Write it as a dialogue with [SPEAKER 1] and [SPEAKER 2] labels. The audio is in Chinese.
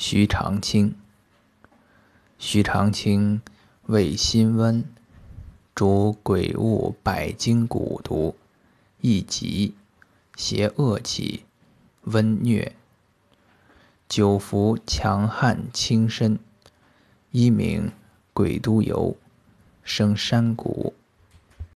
[SPEAKER 1] 徐长卿。徐长卿味辛温，主鬼物百经蛊毒，易疾，邪恶疾，温疟。久服强悍轻身，一名鬼都游，生山谷。